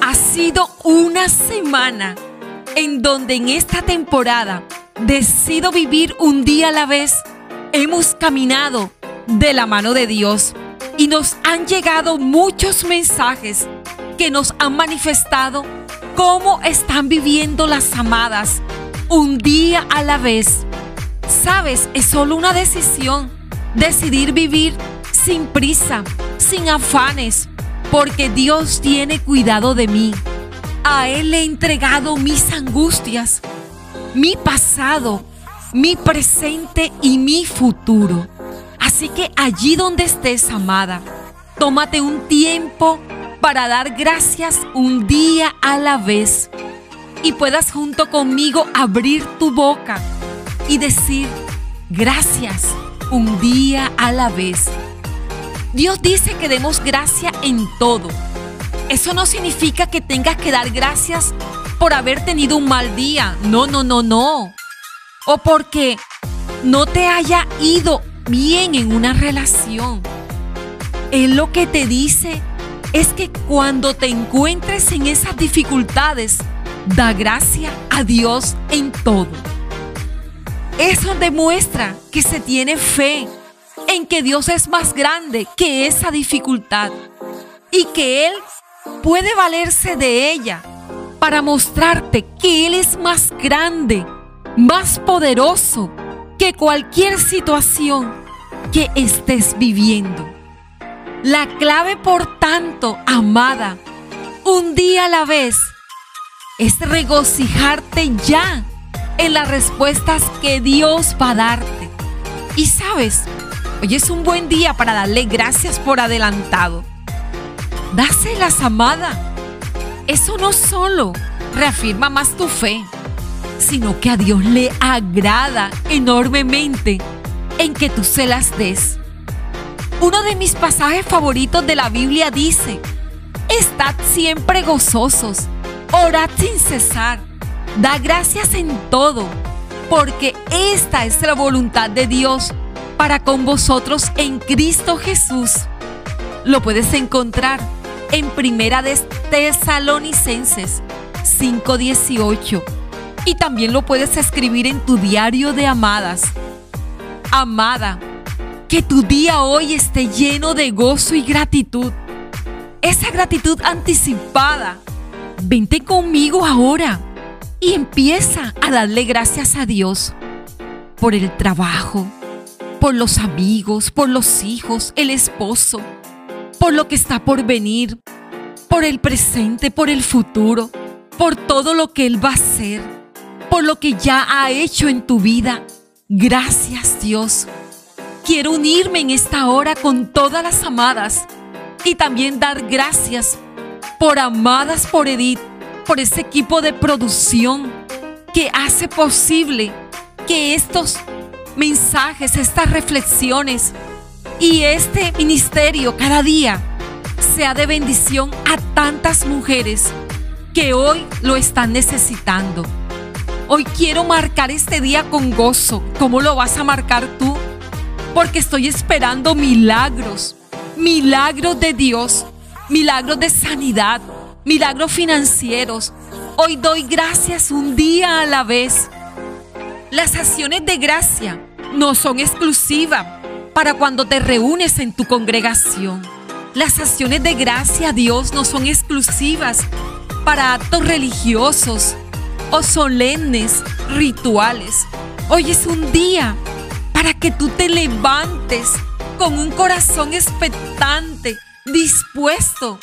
Ha sido una semana en donde en esta temporada decido vivir un día a la vez. Hemos caminado de la mano de Dios y nos han llegado muchos mensajes que nos han manifestado cómo están viviendo las amadas un día a la vez. Sabes, es solo una decisión. Decidir vivir sin prisa, sin afanes, porque Dios tiene cuidado de mí. A Él le he entregado mis angustias, mi pasado, mi presente y mi futuro. Así que allí donde estés, amada, tómate un tiempo para dar gracias un día a la vez y puedas junto conmigo abrir tu boca y decir gracias un día a la vez. Dios dice que demos gracia en todo. Eso no significa que tengas que dar gracias por haber tenido un mal día. No, no, no, no. O porque no te haya ido bien en una relación. Él lo que te dice es que cuando te encuentres en esas dificultades, da gracia a Dios en todo. Eso demuestra que se tiene fe en que Dios es más grande que esa dificultad y que Él puede valerse de ella para mostrarte que Él es más grande, más poderoso que cualquier situación que estés viviendo. La clave, por tanto, amada, un día a la vez, es regocijarte ya en las respuestas que Dios va a darte. Y sabes, hoy es un buen día para darle gracias por adelantado. Dáselas, amada. Eso no solo reafirma más tu fe, sino que a Dios le agrada enormemente en que tú se las des. Uno de mis pasajes favoritos de la Biblia dice, Estad siempre gozosos, orad sin cesar, da gracias en todo, porque esta es la voluntad de Dios para con vosotros en Cristo Jesús. Lo puedes encontrar en Primera de Tesalonicenses 5:18 y también lo puedes escribir en tu diario de amadas Amada, que tu día hoy esté lleno de gozo y gratitud. Esa gratitud anticipada. Vente conmigo ahora y empieza a darle gracias a Dios por el trabajo, por los amigos, por los hijos, el esposo, por lo que está por venir, por el presente, por el futuro, por todo lo que Él va a hacer, por lo que ya ha hecho en tu vida Gracias Dios. Quiero unirme en esta hora con todas las amadas y también dar gracias por Amadas por Edith, por ese equipo de producción que hace posible que estos mensajes, estas reflexiones y este ministerio cada día sea de bendición a tantas mujeres que hoy lo están necesitando. Hoy quiero marcar este día con gozo. ¿Cómo lo vas a marcar tú? Porque estoy esperando milagros, milagros de Dios, milagros de sanidad, milagros financieros. Hoy doy gracias un día a la vez. Las acciones de gracia no son exclusivas para cuando te reúnes en tu congregación. Las acciones de gracia Dios no son exclusivas para actos religiosos, o solemnes rituales. Hoy es un día para que tú te levantes con un corazón expectante, dispuesto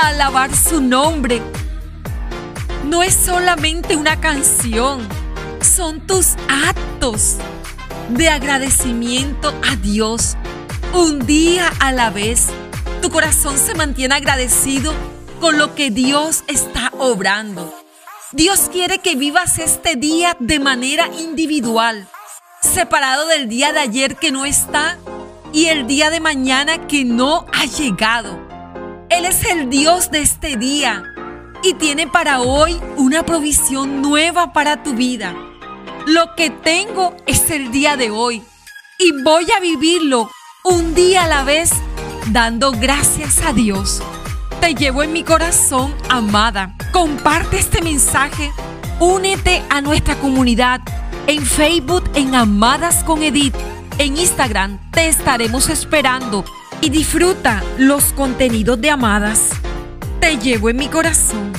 a alabar su nombre. No es solamente una canción, son tus actos de agradecimiento a Dios. Un día a la vez, tu corazón se mantiene agradecido con lo que Dios está obrando. Dios quiere que vivas este día de manera individual, separado del día de ayer que no está y el día de mañana que no ha llegado. Él es el Dios de este día y tiene para hoy una provisión nueva para tu vida. Lo que tengo es el día de hoy y voy a vivirlo un día a la vez dando gracias a Dios. Te llevo en mi corazón, amada. Comparte este mensaje. Únete a nuestra comunidad en Facebook en Amadas con Edith. En Instagram te estaremos esperando y disfruta los contenidos de Amadas. Te llevo en mi corazón.